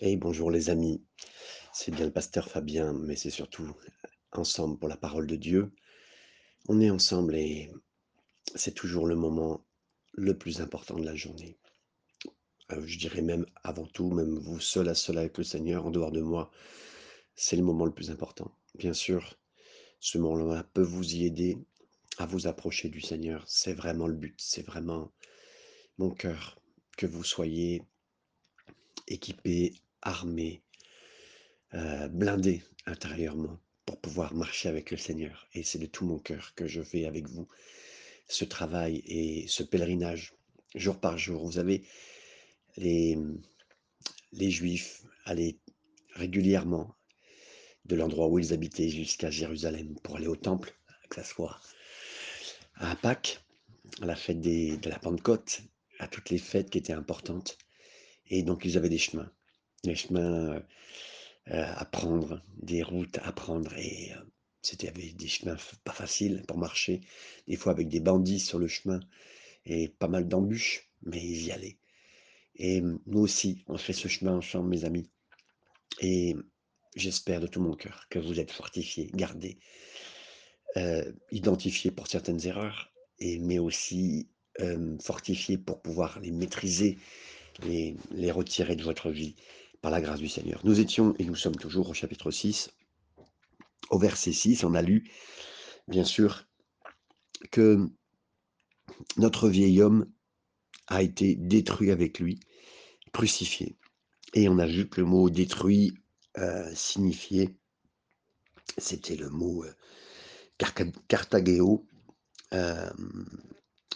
Et bonjour les amis, c'est bien le pasteur Fabien, mais c'est surtout ensemble pour la parole de Dieu. On est ensemble et c'est toujours le moment le plus important de la journée. Euh, je dirais même avant tout, même vous seul à seul avec le Seigneur, en dehors de moi, c'est le moment le plus important. Bien sûr, ce moment-là peut vous y aider à vous approcher du Seigneur. C'est vraiment le but, c'est vraiment mon cœur que vous soyez équipés, armés, euh, blindés intérieurement pour pouvoir marcher avec le Seigneur. Et c'est de tout mon cœur que je fais avec vous ce travail et ce pèlerinage jour par jour. Vous avez les, les Juifs allaient régulièrement de l'endroit où ils habitaient jusqu'à Jérusalem pour aller au temple, que ce soit à Pâques, à la fête de la Pentecôte, à toutes les fêtes qui étaient importantes. Et donc ils avaient des chemins, des chemins euh, à prendre, des routes à prendre. Et euh, c'était des chemins pas faciles pour marcher, des fois avec des bandits sur le chemin et pas mal d'embûches, mais ils y allaient. Et nous aussi, on fait ce chemin ensemble, mes amis. Et j'espère de tout mon cœur que vous êtes fortifiés, gardés, euh, identifiés pour certaines erreurs, et, mais aussi euh, fortifiés pour pouvoir les maîtriser, les, retirer de votre vie par la grâce du Seigneur. Nous étions, et nous sommes toujours au chapitre 6, au verset 6, on a lu, bien sûr, que notre vieil homme a été détruit avec lui, crucifié. Et on a vu que le mot détruit euh, signifiait, c'était le mot euh, euh,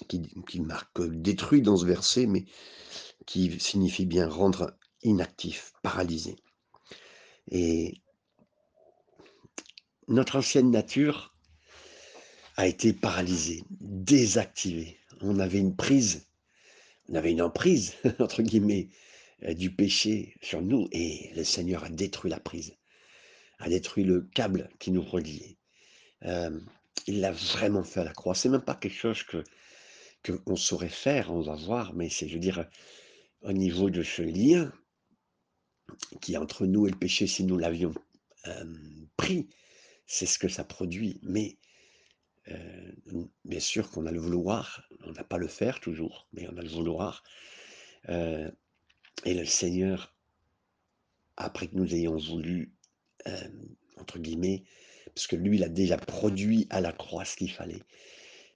qui, qui, marque détruit dans ce verset, mais qui signifie bien rendre inactif, paralysé. Et notre ancienne nature a été paralysée, désactivée. On avait une prise, on avait une emprise, entre guillemets, euh, du péché sur nous et le Seigneur a détruit la prise, a détruit le câble qui nous reliait. Euh, il l'a vraiment fait à la croix. C'est même pas quelque chose que qu'on saurait faire, on va voir, mais c'est, je veux dire, au niveau de ce lien qui est entre nous et le péché, si nous l'avions euh, pris, c'est ce que ça produit. Mais euh, bien sûr qu'on a le vouloir, on n'a pas le faire toujours, mais on a le vouloir. Euh, et le Seigneur, après que nous ayons voulu, entre guillemets, parce que lui, il a déjà produit à la croix ce qu'il fallait.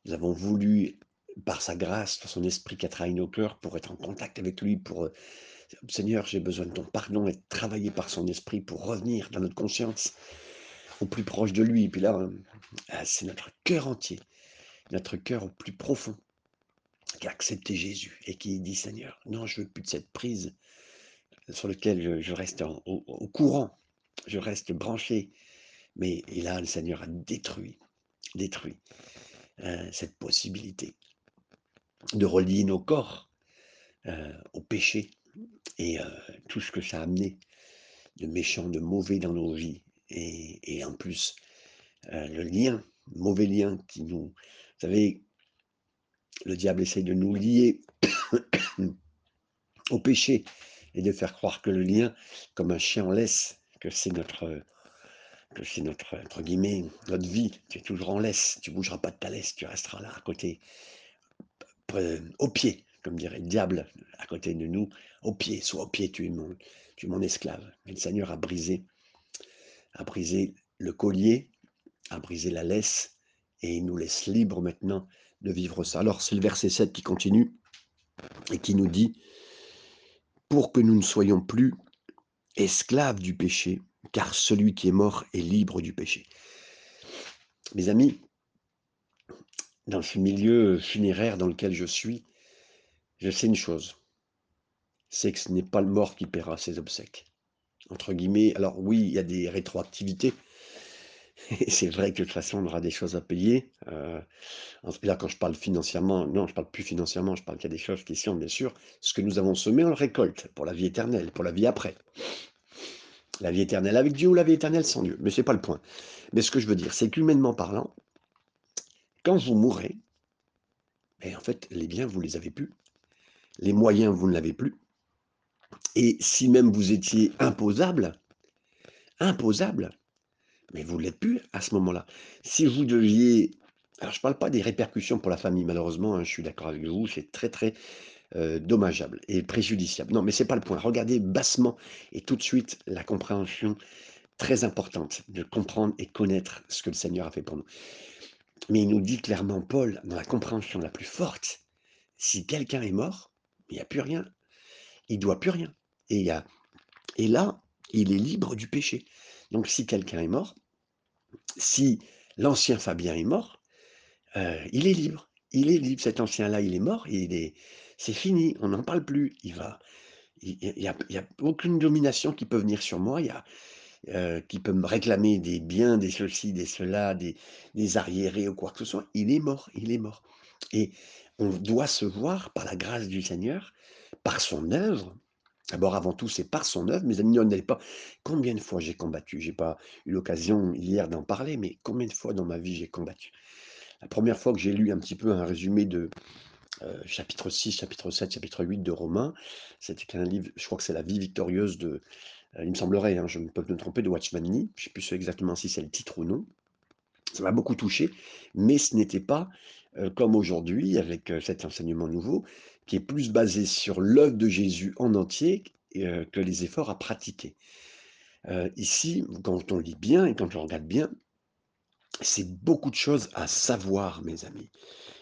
Nous avons voulu, par sa grâce, par son esprit qui a trahi nos cœurs, pour être en contact avec lui, pour Seigneur, j'ai besoin de ton pardon et de travailler par son esprit pour revenir dans notre conscience au plus proche de lui. Et puis là, ah, c'est notre cœur entier, notre cœur au plus profond qui a accepté Jésus et qui dit Seigneur, non, je veux plus de cette prise sur laquelle je, reste au, courant, je reste branché. Mais et là, le Seigneur a détruit, détruit euh, cette possibilité de relier nos corps euh, au péché et euh, tout ce que ça a amené de méchant, de mauvais dans nos vies. Et, en plus, le lien, mauvais lien qui nous... Vous savez, le diable essaie de nous lier au péché et de faire croire que le lien, comme un chien en laisse, que c'est notre, que c'est notre, entre guillemets, notre vie. Tu es toujours en laisse, tu bougeras pas de ta laisse, tu resteras là à côté, au pied, comme dirait le diable, à côté de nous, au pied, soit au pied, tu es mon, tu es mon esclave. Mais le Seigneur a brisé, a brisé le collier, a brisé la laisse, et il nous laisse libre maintenant de vivre ça. Alors c'est le verset 7 qui continue et qui nous dit, pour que nous ne soyons plus esclaves du péché, car celui qui est mort est libre du péché. Mes amis, dans ce milieu funéraire dans lequel je suis, je sais une chose, c'est que ce n'est pas le mort qui paiera ses obsèques. Entre guillemets, alors oui, il y a des rétroactivités, c'est vrai que de toute façon, on aura des choses à payer. Euh, là, quand je parle financièrement, non, je parle plus financièrement, je parle qu'il y a des choses qui sont, bien sûr, ce que nous avons semé, on le récolte pour la vie éternelle, pour la vie après. La vie éternelle avec Dieu ou la vie éternelle sans Dieu. Mais ce n'est pas le point. Mais ce que je veux dire, c'est qu'humainement parlant, quand vous mourrez, ben, en fait, les biens, vous ne les avez plus. Les moyens, vous ne l'avez plus. Et si même vous étiez imposable, imposable, mais vous ne l'êtes plus à ce moment-là. Si vous deviez alors je ne parle pas des répercussions pour la famille malheureusement, hein, je suis d'accord avec vous, c'est très, très, heu, dommageable et préjudiciable. Non, mais c'est pas le point. Regardez bassement et tout de suite la compréhension très importante de comprendre et connaître ce que le Seigneur a fait pour nous. Mais il nous dit clairement, Paul, dans la compréhension la plus forte, si quelqu'un est mort, il n'y a plus rien. Il doit plus rien. Et, là, il est libre du péché. Donc si quelqu'un est mort, si l'ancien Fabien est mort, euh, il est libre. Il est libre. Cet ancien-là, il est mort. Il est, c'est fini. On n'en parle plus. Il va. Il n'y a, a, aucune domination qui peut venir sur moi. Euh, qui peut me réclamer des biens, des ceci, des cela, des, arriérés ou quoi que ce soit, il est mort, il est mort. Et on doit se voir par la grâce du Seigneur, par son œuvre. D'abord, avant tout, c'est par son œuvre. Mes amis, n'allez pas. Combien de fois j'ai combattu? J'ai pas eu l'occasion hier d'en parler, mais combien de fois dans ma vie j'ai combattu? La première fois que j'ai lu un petit peu un résumé de euh, chapitre 6, chapitre 7, chapitre 8 de Romains, c'était un livre, je crois que c'est La vie victorieuse de il me semblerait, hein, je ne peux me tromper, de Watchman Nee, je ne sais plus exactement si c'est le titre ou non. Ça m'a beaucoup touché, mais ce n'était pas comme aujourd'hui, avec cet enseignement nouveau, qui est plus basé sur l'œuvre de Jésus en entier que les efforts à pratiquer. ici, quand on lit bien et quand on regarde bien, c'est beaucoup de choses à savoir, mes amis.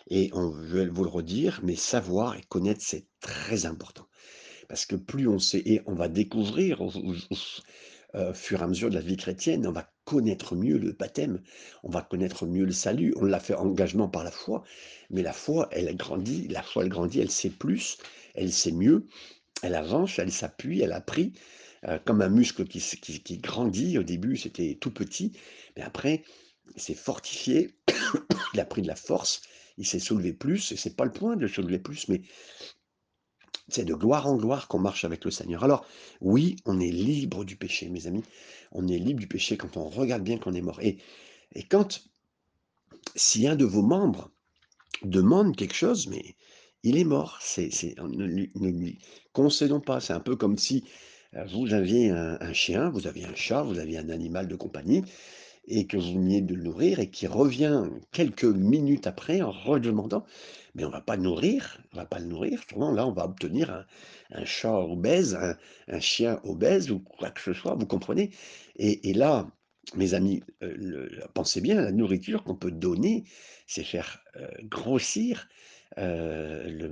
Et on veut vous le redire, mais savoir et connaître, c'est très important. Parce que plus on sait, et on va découvrir au, euh, fur et à mesure de la vie chrétienne, on va connaître mieux le baptême, on va connaître mieux le salut. On l'a fait engagement par la foi, mais la foi, elle grandit, la foi, elle grandit, elle sait plus, elle sait mieux, elle avance, elle s'appuie, elle a pris, euh, comme un muscle qui, qui, grandit. Au début, c'était tout petit, mais après, il s'est fortifié, il a pris de la force, il s'est soulevé plus, et c'est pas le point de soulever plus, mais c'est de gloire en gloire qu'on marche avec le Seigneur. Alors, oui, on est libre du péché, mes amis. On est libre du péché quand on regarde bien qu'on est mort. Et, quand, si un de vos membres demande quelque chose, mais il est mort, c'est, ne, lui concédons pas. C'est un peu comme si euh, vous aviez un, chien, vous aviez un chat, vous aviez un animal de compagnie, et que vous veniez de nourrir, et qui revient quelques minutes après en redemandant mais on ne va pas nourrir, on va pas le nourrir. Souvent, là, on va obtenir un, chat obèse, un, chien obèse ou quoi que ce soit, vous comprenez? Et, là, mes amis, euh, pensez bien, la nourriture qu'on peut donner, c'est faire euh, grossir euh,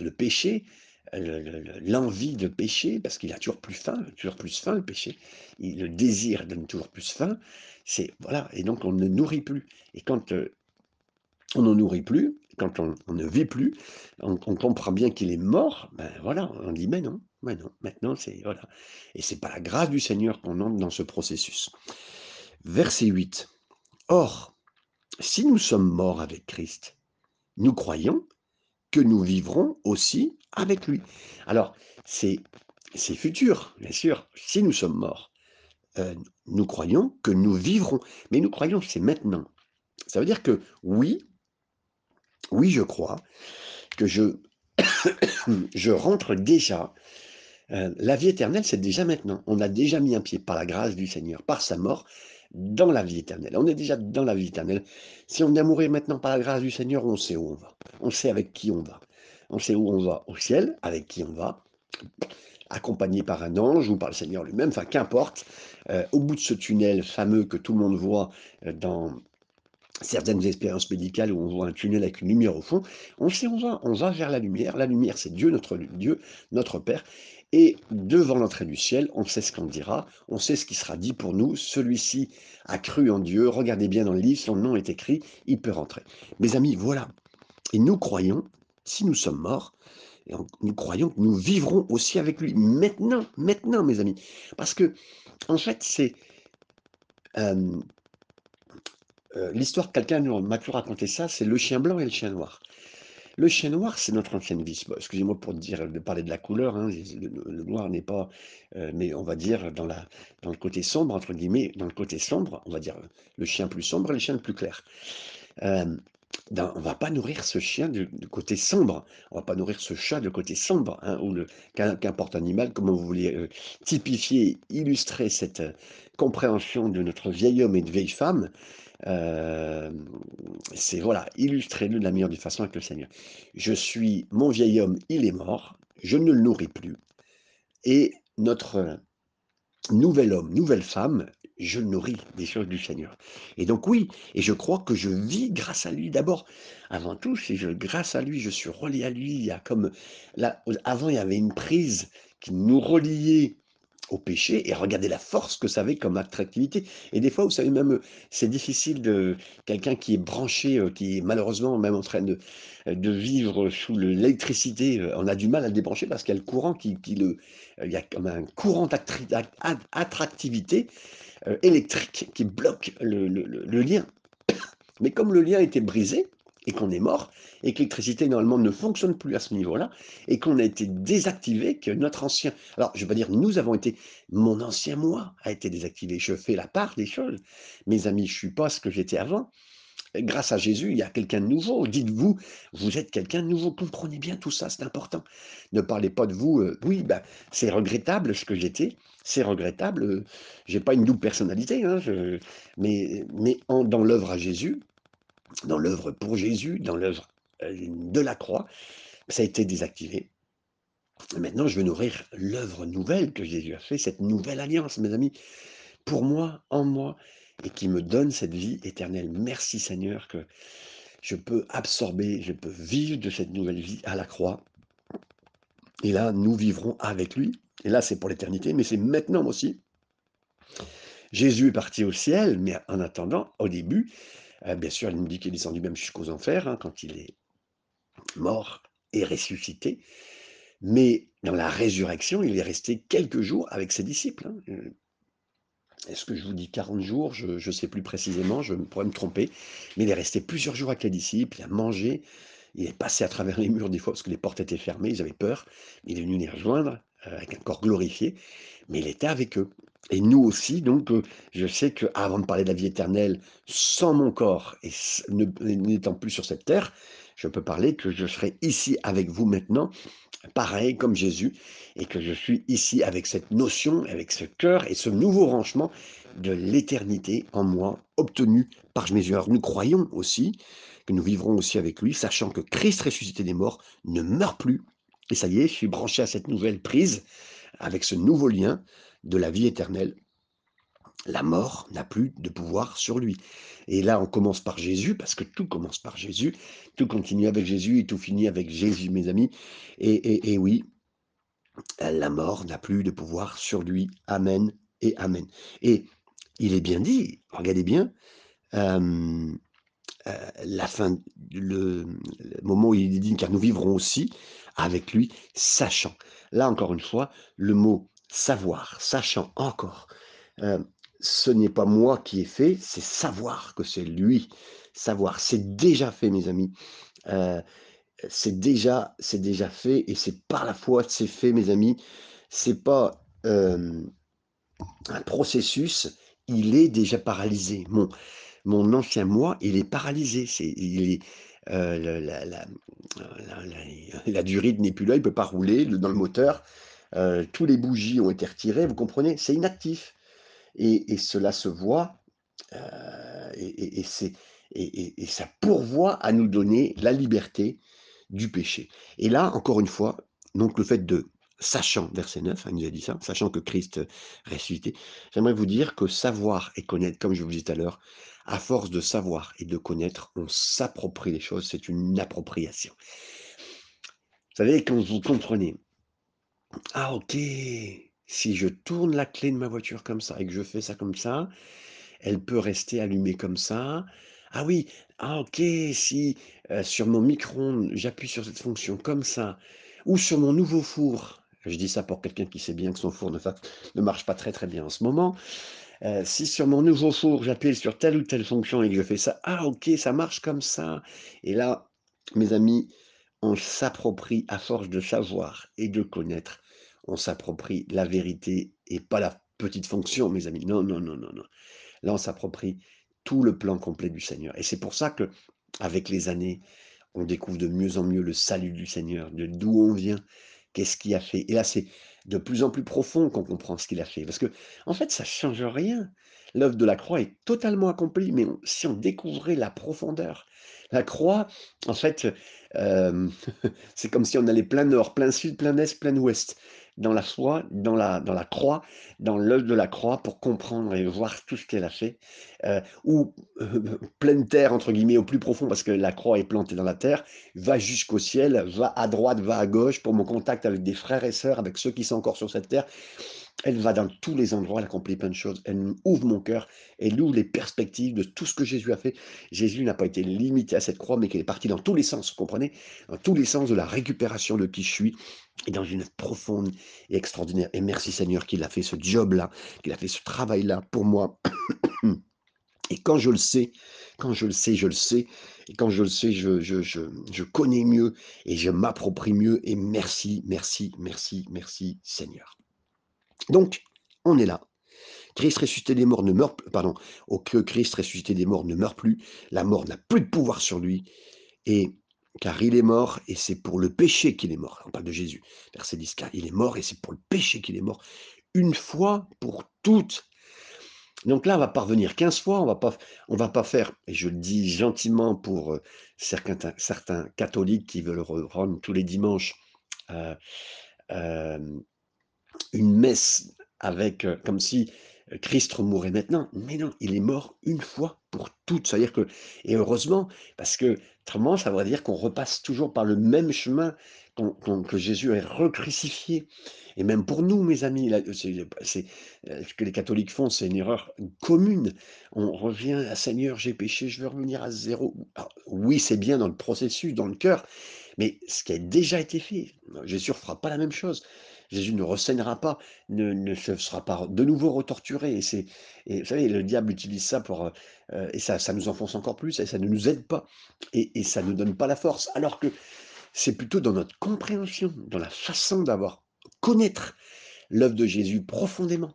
le, péché, l'envie de pécher, parce qu'il a toujours plus faim, toujours plus faim le péché, le désir donne toujours plus faim, c'est voilà, et donc on ne nourrit plus. Et quand on ne nourrit plus, quand on, ne vit plus, on, comprend bien qu'il est mort, ben voilà, on dit mais non, mais non, maintenant c'est voilà. Et c'est pas la grâce du Seigneur qu'on entre dans ce processus. Verset 8. Or, si nous sommes morts avec Christ, nous croyons que nous vivrons aussi avec lui. Alors, c'est futur, bien sûr. Si nous sommes morts, euh, nous croyons que nous vivrons. Mais nous croyons que c'est maintenant. Ça veut dire que oui, oui, je crois que je, je rentre déjà. Euh, la vie éternelle, c'est déjà maintenant. On a déjà mis un pied par la grâce du Seigneur, par sa mort, dans la vie éternelle. On est déjà dans la vie éternelle. Si on à mourir maintenant par la grâce du Seigneur, on sait où on va. On sait avec qui on va. On sait où on va au ciel, avec qui on va, accompagné par un ange ou par le Seigneur lui-même, enfin qu'importe. Euh, au bout de ce tunnel fameux que tout le monde voit euh, dans certaines expériences médicales où on voit un tunnel avec une lumière au fond, on sait on va, on va vers la lumière. La lumière, c'est Dieu, notre Dieu, notre Père. Et devant l'entrée du ciel, on sait ce qu'on dira, on sait ce qui sera dit pour nous. Celui-ci a cru en Dieu, regardez bien dans le livre, son nom est écrit, il peut rentrer. Mes amis, voilà. Et nous croyons, si nous sommes morts, nous croyons que nous vivrons aussi avec lui. Maintenant, maintenant, mes amis. Parce que, en fait, c'est... Euh, euh, l'histoire, quelqu'un m'a toujours raconté ça, c'est le chien blanc et le chien noir. Le chien noir, c'est notre ancienne vie. Excusez-moi pour dire, de parler de la couleur. Hein, le, noir n'est pas, euh, mais on va dire dans, dans le côté sombre, entre guillemets, dans le côté sombre, on va dire le chien plus sombre et le chien plus clair. Euh, dans on va pas nourrir ce chien du du côté sombre, on va pas nourrir ce chat de côté sombre, hein, ou le qu'im qu'importe animal, comment vous voulez, heu, typifier, illustrer cette, heu, compréhension de notre vieil homme et de vieille femme, hem, c'est voilà, illustrez-le de la meilleure des façons avec le Seigneur. Je suis mon vieil homme, il est mort, je ne le nourris plus et notre nouvel homme, nouvelle femme, je nourris des choses du Seigneur. Et donc oui, et je crois que je vis grâce à lui d'abord. Avant tout, je grâce à lui, je suis relié à lui. Il y a comme là, avant, il y avait une prise qui nous reliait au péché et regardez la force que ça avait comme attractivité. Et des fois, vous savez, même, c'est difficile de quelqu'un qui est branché, heu, qui est malheureusement même en train de, heu, de vivre sous le l'électricité, heu, on a du mal à le débrancher parce qu'il y a le courant qui qui le il y a comme un courant d'actri d'ac at attractivité, heu, électrique qui bloque le le le lien. Mais comme le lien était brisé et qu'on est mort et que l'électricité normalement ne fonctionne plus à ce niveau-là et qu'on a été désactivé, que notre ancien alors je vais pas dire nous avons été, mon ancien moi a été désactivé. Je fais la part des choses. Mes amis, je suis pas ce que j'étais avant. Grâce à Jésus, il y a quelqu'un de nouveau. Dites-vous, vous êtes quelqu'un de nouveau. Comprenez bien tout ça, c'est important. Ne parlez pas de vous, heu, oui, bah, c'est regrettable ce que j'étais, c'est regrettable, heu, j'ai pas une double personnalité, hein, mais mais en dans l'œuvre à Jésus, dans l'œuvre pour Jésus, dans l'œuvre, heu, de la croix, ça a été désactivé. Maintenant, je veux nourrir l'œuvre nouvelle que Jésus a fait, cette nouvelle alliance, mes amis, pour moi, en moi et qui me donne cette vie éternelle. Merci Seigneur que je peux absorber, je peux vivre de cette nouvelle vie à la croix et là, nous vivrons avec lui et là, c'est pour l'éternité, mais c'est maintenant aussi. Jésus est parti au ciel, mais en attendant, au début, heu, bien sûr, il nous dit qu'il est descendu même jusqu'aux enfers, hein, quand il est mort et ressuscité. Mais dans la résurrection, il est resté quelques jours avec ses disciples, hein, heu. Est-ce que je vous dis 40 jours? Je je sais plus précisément, je pourrais me tromper, mais il est resté plusieurs jours avec les disciples, il a mangé, il est passé à travers les murs des fois parce que les portes étaient fermées, ils avaient peur. Il est venu les rejoindre, heu, avec un corps glorifié, mais il était avec eux et nous aussi donc heu, je sais qu'avant de parler de la vie éternelle, sans mon corps et n'étant plus sur cette terre, je peux parler que je serai ici avec vous maintenant, pareil comme Jésus et que je suis ici avec cette notion, avec ce cœur et ce nouveau branchement de l'éternité en moi, obtenu par Jésus. Alors nous croyons aussi que nous vivrons aussi avec lui, sachant que Christ ressuscité des morts ne meurt plus et ça y est, je suis branché à cette nouvelle prise, avec ce nouveau lien de la vie éternelle. La mort n'a plus de pouvoir sur lui et là, on commence par Jésus parce que tout commence par Jésus, tout continue avec Jésus et tout finit avec Jésus, mes amis et et et oui, la mort n'a plus de pouvoir sur lui. Amen et amen et il est bien dit, regardez bien, hem, heu, la fin, le moment où il est dit: «Car nous vivrons aussi avec lui, sachant». Là, encore une fois, le mot savoir, sachant encore, heu, ce n'est pas moi qui ai fait, c'est savoir que c'est lui. Savoir, c'est déjà fait mes amis, heu, c'est déjà c'est déjà fait et c'est par la foi que c'est fait mes amis. C'est pas, hem, un processus, il est déjà paralysé. Mon mon ancien moi, il est paralysé, c'est il est, la la, la la durite n'est plus là, il peut pas rouler le dans le moteur, heu, tous les bougies ont été retirées, vous comprenez? C'est inactif et cela se voit, heu et ça pourvoit à nous donner la liberté du péché et là, encore une fois, donc le fait de sachant, verset 9, hein, il nous a dit ça, sachant que Christ ressuscité, j'aimerais vous dire que savoir et connaître, comme je vous disais tout à l'heure, à force de savoir et de connaître, on s'approprie les choses, c'est une appropriation. Vous savez, quand vous comprenez ah OK, si je tourne la clé de ma voiture comme ça et que je fais ça comme ça, elle peut rester allumée comme ça. Ah oui, ah OK, si, heu, sur mon micro-ondes, j'appuie sur cette fonction comme ça ou sur mon nouveau four, je dis ça pour quelqu'un qui sait bien que son four ne ne marche pas très, très bien en ce moment. Heu, si sur mon nouveau four, j'appuie sur telle ou telle fonction et que je fais ça, ah OK, ça marche comme ça et là, mes amis, on s'approprie à force de savoir et de connaître, on s'approprie la vérité et pas la petite fonction, mes amis. Non, non, non, non, non. Là, on s'approprie tout le plan complet du Seigneur et c'est pour ça que avec les années, on découvre de mieux en mieux le salut du Seigneur, de d'où on vient, qu'est-ce qu'il a fait. Et là, c'est de plus en plus profond qu'on comprend ce qu'il a fait. Parce que, en fait, ça change rien. L'œuvre de la croix est totalement accomplie, mais si on découvrait la profondeur, la croix, en fait, c'est comme si on allait plein nord, plein sud, plein est, plein ouest, dans la foi, dans la, dans la croix, dans l'œuvre de la croix, pour comprendre et voir tout ce qu'elle a fait, euh, ou pleine terre, entre guillemets, au plus profond, parce que la croix est plantée dans la terre, va jusqu'au ciel, va à droite, va à gauche, pour mon contact avec des frères et sœurs, avec ceux qui sont encore sur cette terre, elle va dans tous les endroits, elle accomplit plein de choses. Elle ouvre mon cœur, elle ouvre les perspectives de tout ce que Jésus a fait. Jésus n'a pas été limité à cette croix, mais qu'il est parti dans tous les sens, vous comprenez? Dans tous les sens de la récupération de qui je suis, et dans une profonde et extraordinaire. Et merci Seigneur qu'il a fait ce job-là, qu'il a fait ce travail-là pour moi. Et quand je le sais, quand je le sais, je le sais. Et quand je le sais, je connais mieux et je m'approprie mieux. Et merci, merci, merci, merci Seigneur. Donc, on est là. Christ ressuscité des morts ne meurt plus, pardon, au que Christ ressuscité des morts ne meurt plus, la mort n'a plus de pouvoir sur lui, et car il est mort, et c'est pour le péché qu'il est mort. On parle de Jésus, verset 10, car il est mort, et c'est pour le péché qu'il est mort, une fois pour toutes. Donc là, on va pas revenir 15 fois, on va pas, va pas faire, et je le dis gentiment pour euh, certains, certains catholiques qui veulent rendre tous les dimanches euh, euh, une messe avec, euh, comme si euh, Christ mourait maintenant. Mais non, il est mort une fois pour toutes. C'est-à-dire que, et heureusement, parce que autrement, ça voudrait dire qu'on repasse toujours par le même chemin qu'on- que Jésus est recrucifié. Et même pour nous, mes amis, là, euh, ce que les catholiques font, c'est une erreur commune. On revient à Seigneur, j'ai péché, je veux revenir à zéro. Alors, oui, c'est bien dans le processus, dans le cœur, mais ce qui a déjà été fait, Jésus ne fera pas la même chose. Jésus ne renseignera pas, ne, ne se sera pas de nouveau retorturé. Et, c'est, et vous savez, le diable utilise ça pour. euh, et ça, ça nous enfonce encore plus, et ça ne nous aide pas. Et, et ça ne nous donne pas la force. Alors que c'est plutôt dans notre compréhension, dans la façon d'avoir connaître l'œuvre de Jésus profondément,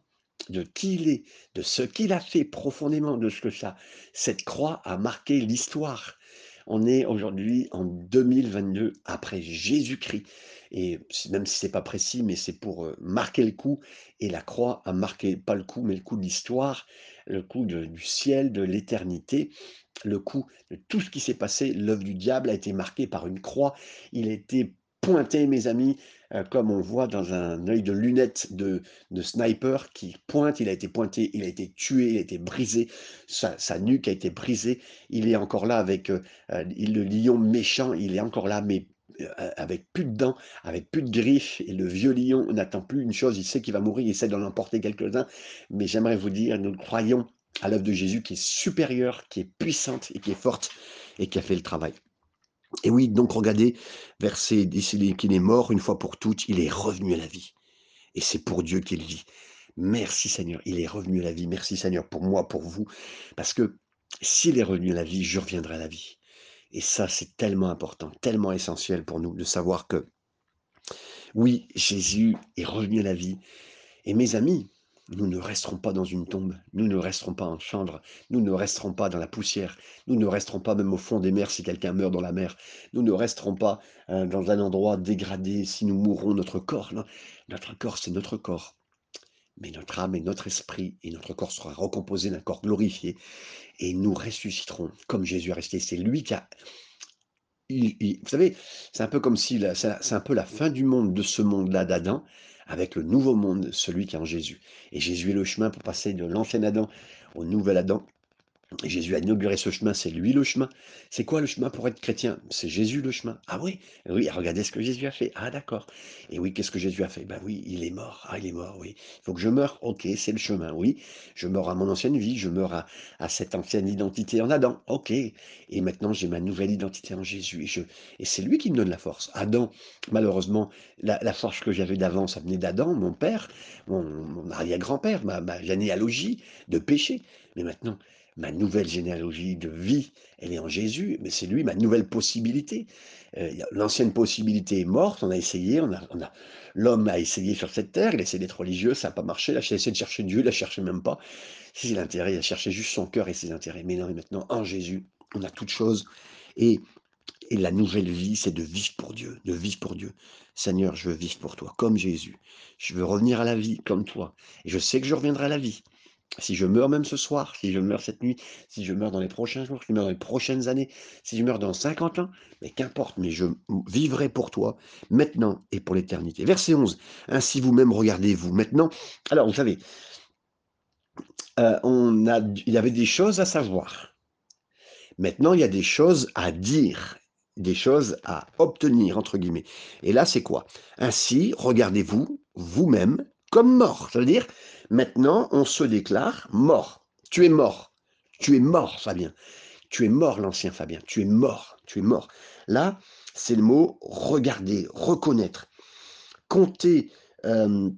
de qui il est, de ce qu'il a fait profondément, de ce que ça, cette croix a marqué l'histoire. On est aujourd'hui en 2022 après Jésus-Christ. Et même si c'est pas précis, mais c'est pour euh, marquer le coup. Et la croix a marqué pas le coup, mais le coup de l'histoire, le coup du ciel, de l'éternité, le coup de tout ce qui s'est passé. L'œuvre du diable a été marquée par une croix. Il a été pointé, mes amis, euh, comme on voit dans un œil de lunette de, sniper qui pointe. Il a été pointé, il a été tué, il a été brisé. Sa, nuque a été brisée. Il est encore là avec euh, euh, le lion méchant. Il est encore là, mais avec plus de dents, avec plus de griffes, et le vieux lion n'attend plus une chose, il sait qu'il va mourir, il essaie d'en emporter quelques-uns, mais j'aimerais vous dire, nous croyons à l'œuvre de Jésus qui est supérieure, qui est puissante et qui est forte et qui a fait le travail. Et oui, donc regardez, verset décidé qu'il est mort une fois pour toutes, il est revenu à la vie. Et c'est pour Dieu qu'il vit. Merci Seigneur, il est revenu à la vie. Merci Seigneur pour moi, pour vous. Parce que s'il est revenu à la vie, je reviendrai à la vie. Et ça, c'est tellement important, tellement essentiel pour nous de savoir que oui, Jésus est revenu à la vie. Et mes amis, nous ne resterons pas dans une tombe, nous ne resterons pas en chambre, nous ne resterons pas dans la poussière, nous ne resterons pas même au fond des mers si quelqu'un meurt dans la mer, nous ne resterons pas euh, dans un endroit dégradé si nous mourrons notre corps. Notre corps, c'est notre corps. Mais notre âme et notre esprit et notre corps sera recomposé d'un corps glorifié et nous ressusciterons comme Jésus est resté. C'est lui qui a vous savez, c'est un peu comme si c'est un peu la fin du monde de ce monde-là d'Adam, avec le nouveau monde, celui qui est en Jésus. Et Jésus est le chemin pour passer de l'ancien Adam au nouvel Adam. Jésus a inauguré ce chemin, c'est lui le chemin. C'est quoi le chemin pour être chrétien? C'est Jésus le chemin. Ah oui, oui, regardez ce que Jésus a fait. Ah d'accord. Et oui, qu'est-ce que Jésus a fait? Ben oui, il est mort. Ah, il est mort, oui. Il faut que je meure. Ok, c'est le chemin, oui. Je meurs à mon ancienne vie, je meurs à, à cette ancienne identité en Adam. Ok. Et maintenant, j'ai ma nouvelle identité en Jésus. Et, je, et c'est lui qui me donne la force. Adam, malheureusement, la, la force que j'avais d'avant, ça venait d'Adam, mon père, mon, mon arrière-grand-père, ma, ma généalogie de péché. Mais maintenant, ma nouvelle généalogie de vie, elle est en Jésus, mais c'est lui ma nouvelle possibilité. Euh, L'ancienne possibilité est morte, on a essayé, l'homme a essayé sur cette terre, il a essayé d'être religieux, ça n'a pas marché, il a essayé de chercher Dieu, il ne cherché même pas. Si l'intérêt, il a cherché juste son cœur et ses intérêts. Mais non, mais maintenant, en Jésus, on a toutes choses Et, et la nouvelle vie, c'est de vivre pour Dieu, de vivre pour Dieu. Seigneur, je veux vivre pour toi, comme Jésus. Je veux revenir à la vie, comme toi. Et je sais que je reviendrai à la vie. Si je meurs même ce soir, si je meurs cette nuit, si je meurs dans les prochains jours, si je meurs dans les prochaines années, si je meurs dans 50 ans, mais qu'importe, mais je vivrai pour toi maintenant et pour l'éternité. Verset 11. Ainsi vous-même regardez-vous maintenant. Alors, vous savez, euh, on a, il y avait des choses à savoir. Maintenant, il y a des choses à dire, des choses à obtenir, entre guillemets. Et là, c'est quoi? Ainsi, regardez-vous vous-même comme mort. C'est-à-dire, Maintenant, on se déclare mort. Tu es mort. Tu es mort, Fabien. Tu es mort, l'ancien Fabien. Tu es mort. Tu es mort. Là, c'est le mot regarder, reconnaître. Comptez, euh,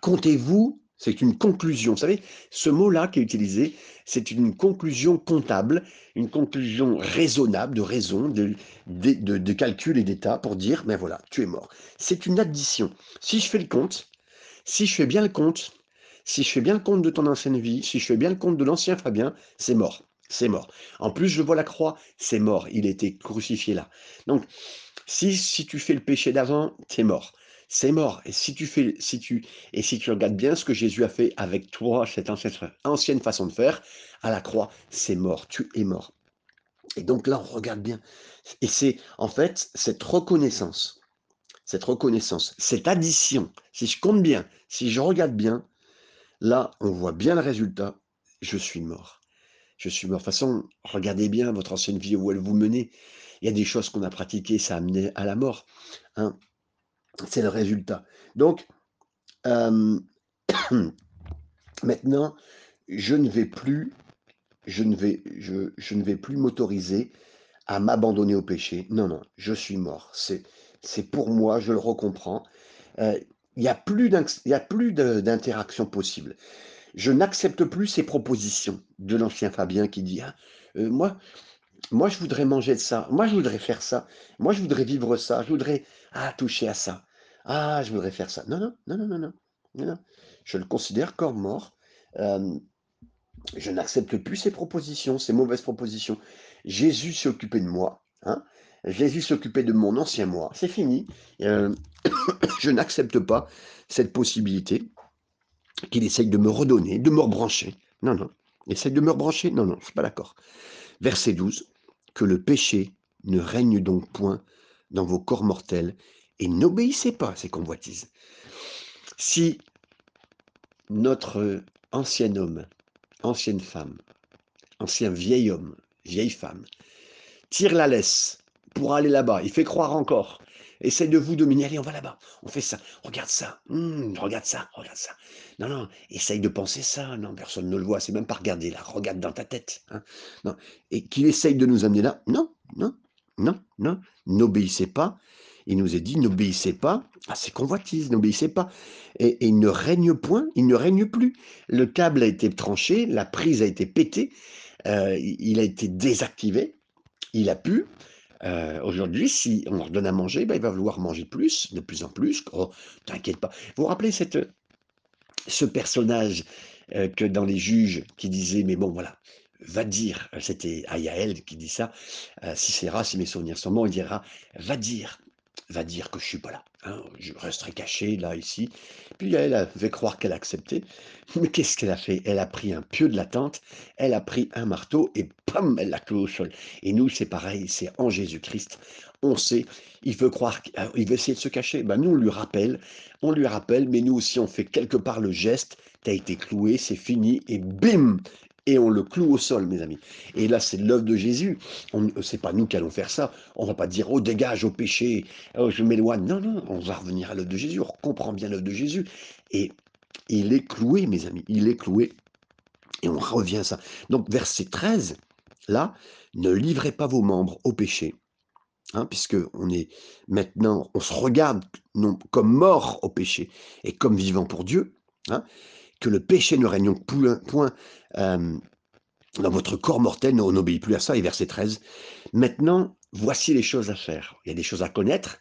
comptez-vous, c'est une conclusion. Vous savez, ce mot-là qui est utilisé, c'est une conclusion comptable, une conclusion raisonnable, de raison, de, calcul et d'état pour dire, ben voilà, tu es mort. C'est une addition. Si je fais le compte, si je fais bien le compte, si je fais bien le compte de ton ancienne vie, si je fais bien le compte de l'ancien Fabien, c'est mort. C'est mort. En plus, je vois la croix, c'est mort. Il était crucifié là. Donc, si, si tu fais le péché d'avant, c'est mort. C'est mort. Et si tu fais, si tu, et si tu regardes bien ce que Jésus a fait avec toi, cette ancienne, ancienne façon de faire, à la croix, c'est mort. Tu es mort. Et donc là, on regarde bien. Et c'est en fait cette reconnaissance, cette reconnaissance, cette addition. Si je compte bien, si je regarde bien, Là, on voit bien le résultat. Je suis mort. Je suis mort. De toute façon, regardez bien votre ancienne vie où elle vous menait. Il y a des choses qu'on a pratiquées, ça a amené à la mort. Hein. C'est le résultat. Donc, euh, maintenant, je ne vais plus, je ne vais, je, je ne vais plus m'autoriser à m'abandonner au péché. Non, non, je suis mort. C'est, c'est pour moi, je le recomprends. Euh, il n'y a plus d'interaction possible. Je n'accepte plus ces propositions de l'ancien Fabien qui dit ah, euh, moi, moi, je voudrais manger de ça. Moi, je voudrais faire ça. Moi, je voudrais vivre ça. Je voudrais ah, toucher à ça. Ah, je voudrais faire ça. Non, non, non, non, non, non. non. Je le considère comme mort. Euh, je n'accepte plus ces propositions, ces mauvaises propositions. Jésus s'est occupé de moi. Hein Jésus s'occupait de mon ancien moi. C'est fini. Euh, je n'accepte pas cette possibilité qu'il essaye de me redonner, de me rebrancher. Non, non. Essaye de me rebrancher Non, non, je ne suis pas d'accord. Verset 12. Que le péché ne règne donc point dans vos corps mortels et n'obéissez pas à ces convoitises. Si notre ancien homme, ancienne femme, ancien vieil homme, vieille femme, tire la laisse pour aller là-bas. Il fait croire encore. Essaye de vous dominer. Allez, on va là-bas. On fait ça. Regarde ça. Hum, regarde ça. Regarde ça. Non, non. Essaye de penser ça. Non, personne ne le voit. C'est même pas regarder là. Regarde dans ta tête. Hein. Non. Et qu'il essaye de nous amener là. Non, non, non, non. N'obéissez pas. Il nous est dit, n'obéissez pas à ces convoitises, n'obéissez pas. Et, il ne règne point, il ne règne plus. Le câble a été tranché, la prise a été pétée, euh, il a été désactivé, il a pu, euh, aujourd'hui, si on leur donne à manger, ben, il va vouloir manger plus, de plus en plus. Oh, t'inquiète pas. Vous vous rappelez cette, ce personnage euh, que dans les juges qui disait, mais bon, voilà, va dire, c'était Ayael qui dit ça, euh, si c'est si mes souvenirs sont bons, il dira, va dire va dire que je suis pas là. Hein, je resterai caché là, ici. Puis elle a fait croire qu'elle acceptait. Mais qu'est-ce qu'elle a fait? Elle a pris un pieu de la tente, elle a pris un marteau et pam, elle l'a cloué au sol. Et nous, c'est pareil, c'est en Jésus-Christ. On sait, il veut croire, euh, il veut essayer de se cacher. Ben, nous, on lui rappelle, on lui rappelle, mais nous aussi, on fait quelque part le geste. Tu as été cloué, c'est fini, et bim et on le cloue au sol, mes amis. Et là, c'est l'œuvre de Jésus. C'est pas nous qui allons faire ça. On va pas dire, oh, dégage au péché, oh, je m'éloigne. Non, non, on va revenir à l'œuvre de Jésus. On comprend bien l'œuvre de Jésus. Et il est cloué, mes amis. Il est cloué. Et on revient à ça. Donc, verset 13, là, ne livrez pas vos membres au péché. Hein, puisque on est maintenant, on se regarde comme mort au péché et comme vivant pour Dieu. Hein, que le péché ne règne point, point euh, dans votre corps mortel, on n'obéit plus à ça. Et verset 13, maintenant, voici les choses à faire. Il y a des choses à connaître,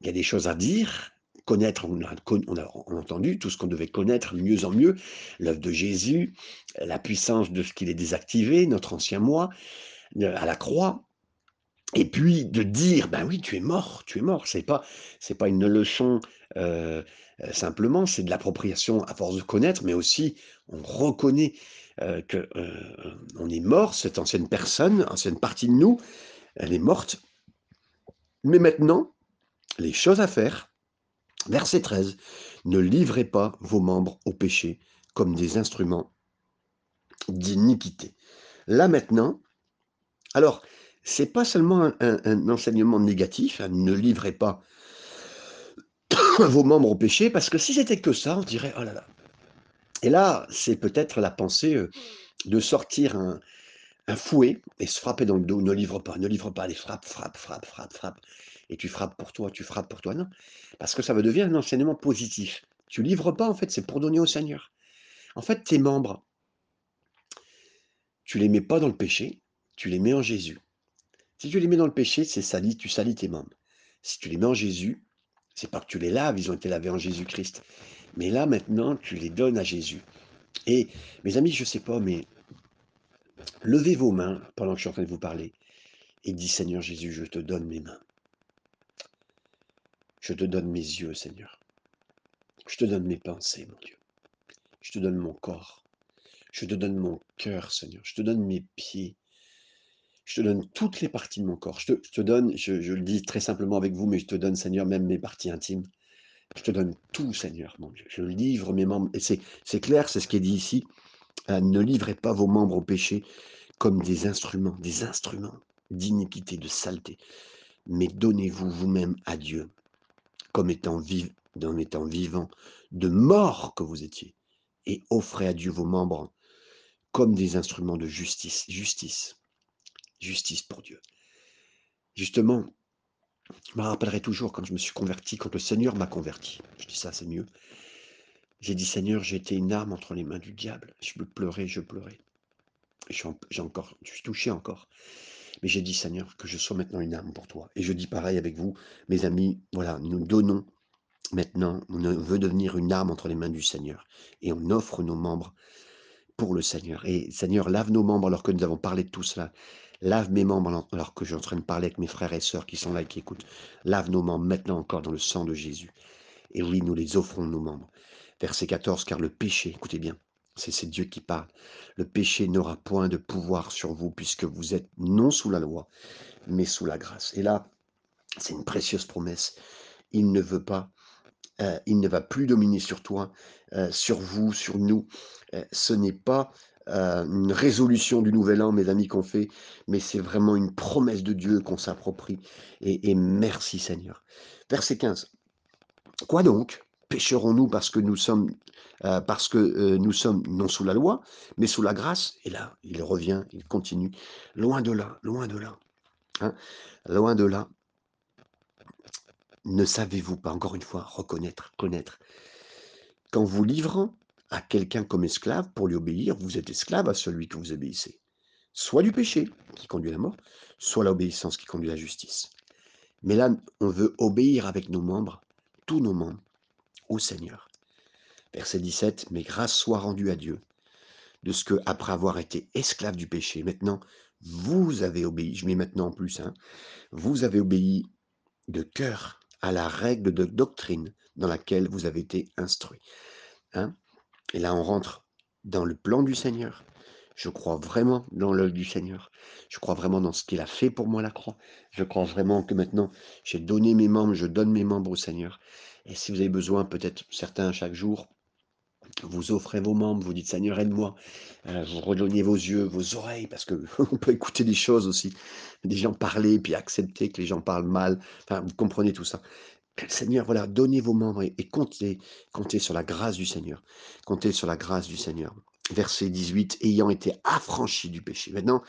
il y a des choses à dire. Connaître, on a, on a entendu tout ce qu'on devait connaître mieux en mieux, l'œuvre de Jésus, la puissance de ce qu'il est désactivé, notre ancien moi, à la croix, Et puis de dire: «Ben oui, tu es mort, tu es mort». C'est pas c'est pas une leçon, heu heu, simplement, c'est de l'appropriation à force de connaître, mais aussi on reconnaît, heu, on est mort, cette ancienne personne, ancienne partie de nous, elle est morte. Mais maintenant, les choses à faire, verset 13: «Ne livrez pas vos membres au péché comme des instruments d'iniquité». Là maintenant alors, c'est pas seulement un enseignement négatif, hein, ne livrez pas vos membres au péché, parce que si c'était que ça, on dirait: «Oh là là» et là, c'est peut-être la pensée, heu, de sortir un un fouet et se frapper dans le dos: «Ne livre pas, ne livre pas, allez frappe, frappe, frappe, frappe, frappe» et tu frappes pour toi, tu frappes pour toi. Non, parce que ça va devenir un enseignement positif. Tu livres pas, en fait, c'est pour donner au Seigneur. En fait, tes membres tu les mets pas dans le péché, tu les mets en Jésus. Si tu les mets dans le péché, c'est sali tu salis tes membres. Si tu les mets en Jésus, c'est pas que tu les laves, ils ont été lavés en Jésus-Christ. Mais là, maintenant, tu les donnes à Jésus. Et mes amis, je sais pas, mais levez vos mains pendant que je suis en train de vous parler et dis: «Seigneur Jésus, je te donne mes mains. Je te donne mes yeux, Seigneur. Je te donne mes pensées, mon Dieu. Je te donne mon corps. Je te donne mon cœur, Seigneur. Je te donne mes pieds. Je te donne toutes les parties de mon corps. Je te, donne, je, le dis très simplement avec vous, mais je te donne, Seigneur, même mes parties intimes. Je te donne tout, Seigneur, mon Dieu. Je livre mes membres. Et c'est, clair, c'est ce qui est dit ici. Euh, ne livrez pas vos membres au péché comme des instruments, des instruments d'iniquité, de saleté. Mais donnez-vous vous-même à Dieu comme étant, en étant vivant, de mort que vous étiez. Et offrez à Dieu vos membres comme des instruments de justice. Justice. Justice pour Dieu. Justement, je me rappellerai toujours quand je me suis converti, quand le Seigneur m'a converti. Je dis ça, c'est mieux. J'ai dit, Seigneur, j'ai été une arme entre les mains du diable. Je pleurais, je pleurais. J'ai encore, je suis touché encore. Mais j'ai dit, Seigneur, que je sois maintenant une arme pour toi. Et je dis pareil avec vous, mes amis, voilà, nous donnons maintenant, on veut devenir une arme entre les mains du Seigneur. Et on offre nos membres pour le Seigneur. Et Seigneur, lave nos membres alors que nous avons parlé de tout cela. Lave mes membres alors que je suis en train de parler avec mes frères et sœurs qui sont là et qui écoutent. Lave nos membres maintenant encore dans le sang de Jésus. Et oui, nous les offrons, nos membres. Verset 14, car le péché, écoutez bien, c'est Dieu qui parle. Le péché n'aura point de pouvoir sur vous puisque vous êtes non sous la loi, mais sous la grâce. Et là, c'est une précieuse promesse. Il ne veut pas, euh, il ne va plus dominer sur toi, euh, sur vous, sur nous. Euh, ce n'est pas une résolution du nouvel an, mes amis, qu'on fait, mais c'est vraiment une promesse de Dieu qu'on s'approprie. Et, merci Seigneur. Verset 15. Quoi donc? Pécherons-nous parce que nous sommes parce que nous sommes non sous la loi, mais sous la grâce? Et là, il revient, il continue. Loin de là, loin de là. Hein, loin de là. Ne savez-vous pas, encore une fois, reconnaître, connaître, qu'en vous livrant à quelqu'un comme esclave pour lui obéir, vous êtes esclave à celui que vous obéissez. Soit du péché qui conduit à la mort, soit l'obéissance qui conduit à la justice. Mais là, on veut obéir avec nos membres, tous nos membres, au Seigneur. Verset 17, mais grâce soit rendue à Dieu, de ce que, après avoir été esclave du péché, maintenant, vous avez obéi, je mets maintenant en plus, hein, vous avez obéi de cœur à la règle de doctrine dans laquelle vous avez été instruit. Hein? Et là, on rentre dans le plan du Seigneur. Je crois vraiment dans l'œuvre du Seigneur. Je crois vraiment dans ce qu'il a fait pour moi la croix. Je crois vraiment que maintenant, j'ai donné mes membres, je donne mes membres au Seigneur. Et si vous avez besoin, peut-être certains chaque jour, vous offrez vos membres, vous dites Seigneur, aide-moi. Euh, vous redonnez vos yeux, vos oreilles, parce que on peut écouter des choses aussi, des gens parler, puis accepter que les gens parlent mal. Enfin, vous comprenez tout ça. Seigneur, voilà, donnez vos membres et, comptez, comptez sur la grâce du Seigneur. Comptez sur la grâce du Seigneur. Verset 18, ayant été affranchi du péché. Maintenant,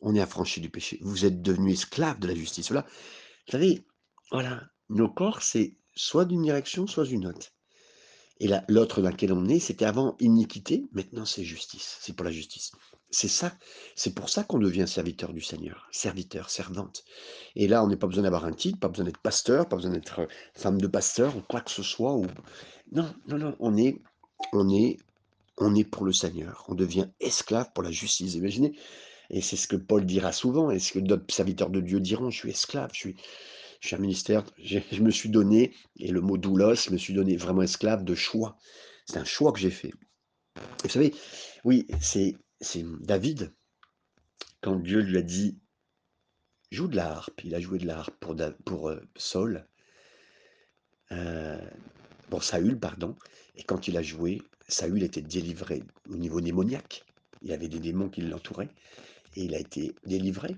on est affranchi du péché. Vous êtes devenu esclave de la justice. Voilà. Vous savez, voilà, nos corps, c'est soit d'une direction, soit d'une autre. Et l'autre dans laquelle on est, c'était avant iniquité, maintenant c'est justice, c'est pour la justice. C'est ça, c'est pour ça qu'on devient serviteur du Seigneur, serviteur, servante. Et là, on n'a pas besoin d'avoir un titre, pas besoin d'être pasteur, pas besoin d'être euh, femme de pasteur ou quoi que ce soit. Non, non, non, on est, on est, on est pour le Seigneur. On devient esclave pour la justice. Imaginez, Et c'est ce que Paul dira souvent, et ce que d'autres serviteurs de Dieu diront, je suis esclave, je suis, je suis un ministère, je me suis donné, et le mot doulos, je me suis donné vraiment esclave de choix. C'est un choix que j'ai fait. vous savez, oui, c'est David, quand Dieu lui a dit, joue de la harpe, il a joué de la harpe pour, pour euh, Saul, euh, pour Saül, pardon, et quand il a joué, Saül était délivré au niveau démoniaque. Il y avait des démons qui l'entouraient, et il a été délivré.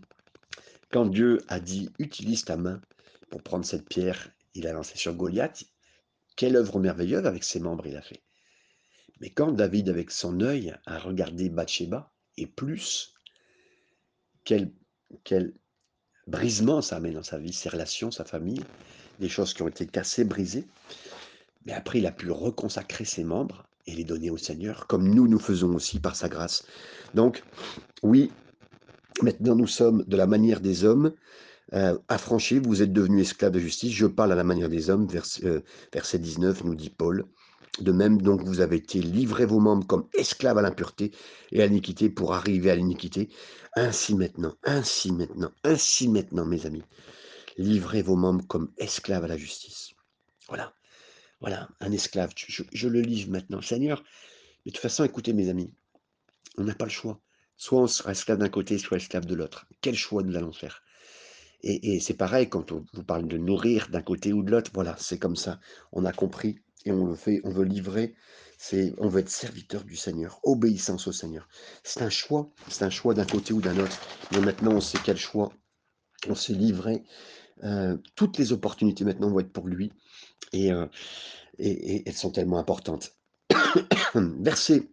Quand Dieu a dit, utilise ta main pour prendre cette pierre, il a lancé sur Goliath, quelle œuvre merveilleuse avec ses membres il a fait. Mais quand David, avec son œil, a regardé Bathsheba, et plus, quel, quel brisement ça amène dans sa vie, ses relations, sa famille, des choses qui ont été cassées, brisées. Mais après, il a pu reconsacrer ses membres et les donner au Seigneur, comme nous, nous faisons aussi par sa grâce. Donc, oui, maintenant nous sommes de la manière des hommes, euh, affranchis, vous êtes devenus esclaves de justice. Je parle à la manière des hommes, euh, verset 19, nous dit Paul. De même, donc, vous avez été livrés vos membres comme esclaves à l'impureté et à l'iniquité pour arriver à l'iniquité. Ainsi maintenant, ainsi maintenant, ainsi maintenant, mes amis, livrez vos membres comme esclaves à la justice. Voilà, voilà, un esclave. Je, le livre maintenant. Seigneur, de toute façon, écoutez, mes amis, on n'a pas le choix. Soit on sera esclave d'un côté, soit esclave de l'autre. Quel choix nous allons faire? Et, c'est pareil quand on vous parle de nourrir d'un côté ou de l'autre. Voilà, c'est comme ça. On a compris et on le fait, on veut livrer, on veut être serviteur du Seigneur, obéissance au Seigneur. C'est un choix, c'est un choix d'un côté ou d'un autre. Mais maintenant, on sait quel choix on s'est livré. Euh, toutes les opportunités maintenant vont être pour lui et, euh, elles sont tellement importantes. Verset,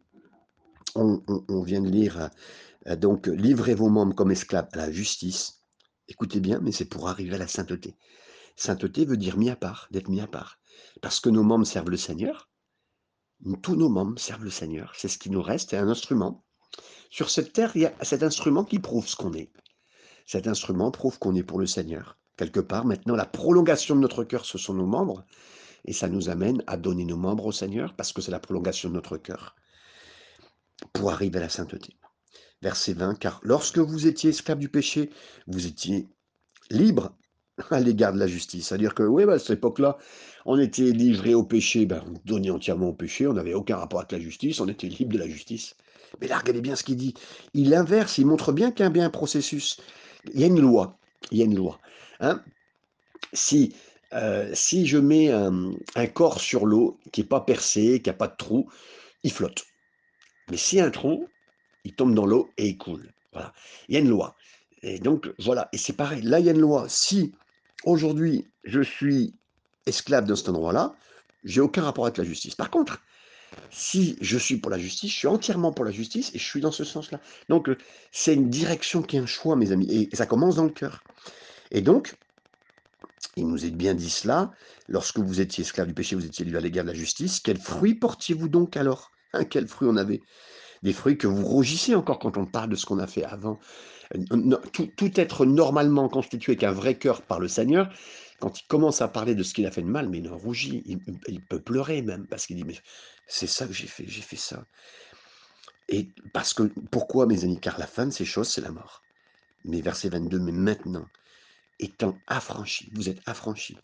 on, vient de lire, euh, donc livrez vos membres comme esclaves à la justice. Écoutez bien, mais c'est pour arriver à la sainteté. Sainteté veut dire mis à part, d'être mis à part. Parce que nos membres servent le Seigneur. Tous nos membres servent le Seigneur. C'est ce qui nous reste, c'est un instrument. Sur cette terre, il y a cet instrument qui prouve ce qu'on est. Cet instrument prouve qu'on est pour le Seigneur. Quelque part, maintenant, la prolongation de notre cœur, ce sont nos membres. Et ça nous amène à donner nos membres au Seigneur, parce que c'est la prolongation de notre cœur, pour arriver à la sainteté. Verset 20, car lorsque vous étiez esclave du péché, vous étiez libre à l'égard de la justice. C'est-à-dire que, oui, bah, à cette époque-là, on était livré au péché, ben, on donnait entièrement au péché, on n'avait aucun rapport avec la justice, on était libre de la justice. Mais là, regardez bien ce qu'il dit. Il inverse, il montre bien qu'il y a bien un processus. Il y a une loi. Il y a une loi. Hein. si, euh, si je mets un, corps sur l'eau qui n'est pas percé, qui n'a pas de trou, il flotte. Mais s'il y a un trou, il tombe dans l'eau et il coule. Voilà. Il y a une loi. Et donc, voilà. Et c'est pareil. Là, il y a une loi. Si aujourd'hui, je suis esclave dans cet endroit-là, j'ai aucun rapport avec la justice. Par contre, si je suis pour la justice, je suis entièrement pour la justice et je suis dans ce sens-là. Donc, c'est une direction qui est un choix, mes amis, et ça commence dans le cœur. Et donc, il nous est bien dit cela, lorsque vous étiez esclave du péché, vous étiez livré à l'égard de la justice, quels fruits portiez-vous donc alors? Quels fruits on avait? Des fruits que vous rougissez encore quand on parle de ce qu'on a fait avant. Euh, tout, être normalement constitué avec un vrai cœur par le Seigneur, quand il commence à parler de ce qu'il a fait de mal, mais il rougit, il, peut pleurer même, parce qu'il dit, mais c'est ça que j'ai fait, j'ai fait ça. Et parce que, pourquoi mes amis? Car la fin de ces choses, c'est la mort. Mais verset 22, mais maintenant, étant affranchi, vous êtes affranchi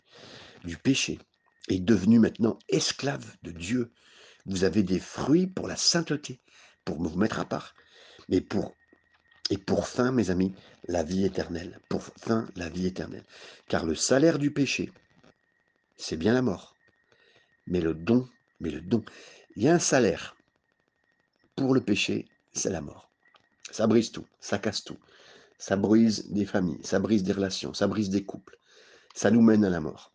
du péché et devenu maintenant esclave de Dieu, vous avez des fruits pour la sainteté, pour vous mettre à part, mais pour et pour fin, mes amis, la vie éternelle. Pour fin, la vie éternelle. Car le salaire du péché, c'est bien la mort. Mais le don, mais le don, il y a un salaire. Pour le péché, c'est la mort. Ça brise tout, ça casse tout. Ça brise des familles, ça brise des relations, ça brise des couples. Ça nous mène à la mort.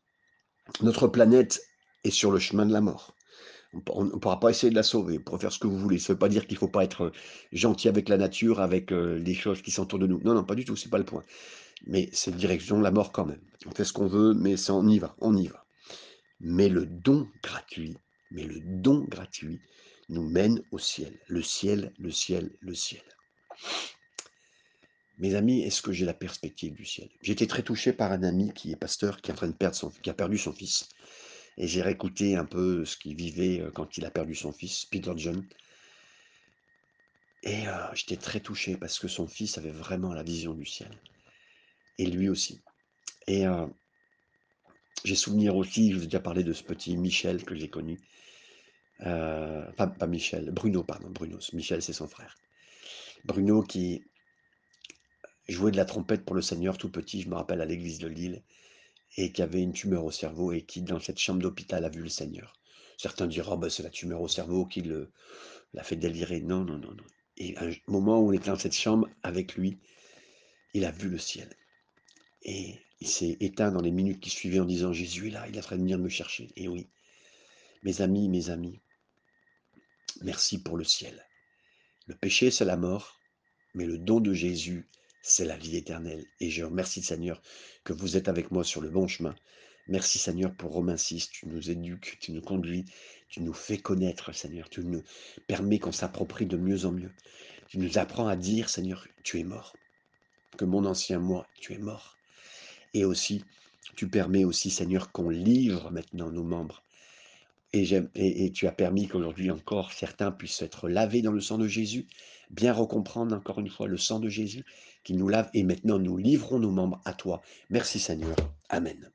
Notre planète est sur le chemin de la mort. On ne pourra pas essayer de la sauver. Vous pourrez faire ce que vous voulez. Ça ne veut pas dire qu'il ne faut pas être euh, gentil avec la nature, avec euh, les choses qui autour de nous. Non, non, pas du tout. C'est pas le point. Mais c'est direction de la mort quand même. On fait ce qu'on veut, mais on y va. On y va. Mais le don gratuit, mais le don gratuit nous mène au ciel. Le ciel, le ciel, le ciel. Mes amis, est-ce que j'ai la perspective du ciel? Été très touché par un ami qui est pasteur, qui est en train de perdre son, qui a perdu son fils. Et j'ai réécouté un peu ce qu'il vivait euh, quand il a perdu son fils, Peter John. Et j'étais très touché parce que son fils avait vraiment la vision du ciel et lui aussi et j'ai souvenir aussi, je vous ai déjà parlé de ce petit Michel que j'ai connu, heu, enfin pas Michel, Bruno pardon, Bruno, Michel c'est son frère. Bruno qui jouait de la trompette pour le Seigneur tout petit, je me rappelle à l'église de Lille et qui avait une tumeur au cerveau et qui dans cette chambre d'hôpital a vu le Seigneur. Certains diront: «Ah bah, c'est la tumeur au cerveau qui le l'a fait délirer». Non, non, non, non et un moment où on était dans cette chambre avec lui, il a vu le ciel et il s'est éteint dans les minutes qui suivaient en disant: «Jésus est là, il est en train de venir me chercher» et oui, mes amis, mes amis, merci pour le ciel. Le péché, c'est la mort, mais le don de Jésus, c'est la vie éternelle et je remercie Seigneur que vous êtes avec moi sur le bon chemin. Merci Seigneur pour Romains 6, tu nous éduques, tu nous conduis, tu nous fais connaître Seigneur, tu nous permets qu'on s'approprie de mieux en mieux. Tu nous apprends à dire Seigneur, tu es mort, que mon ancien moi, tu es mort. Et aussi, tu permets aussi Seigneur qu'on livre maintenant nos membres. Et, et tu as permis qu'aujourd'hui encore certains puissent être lavés dans le sang de Jésus, bien recomprendre encore une fois le sang de Jésus qui nous lave et maintenant nous livrons nos membres à toi. Merci Seigneur. Amen.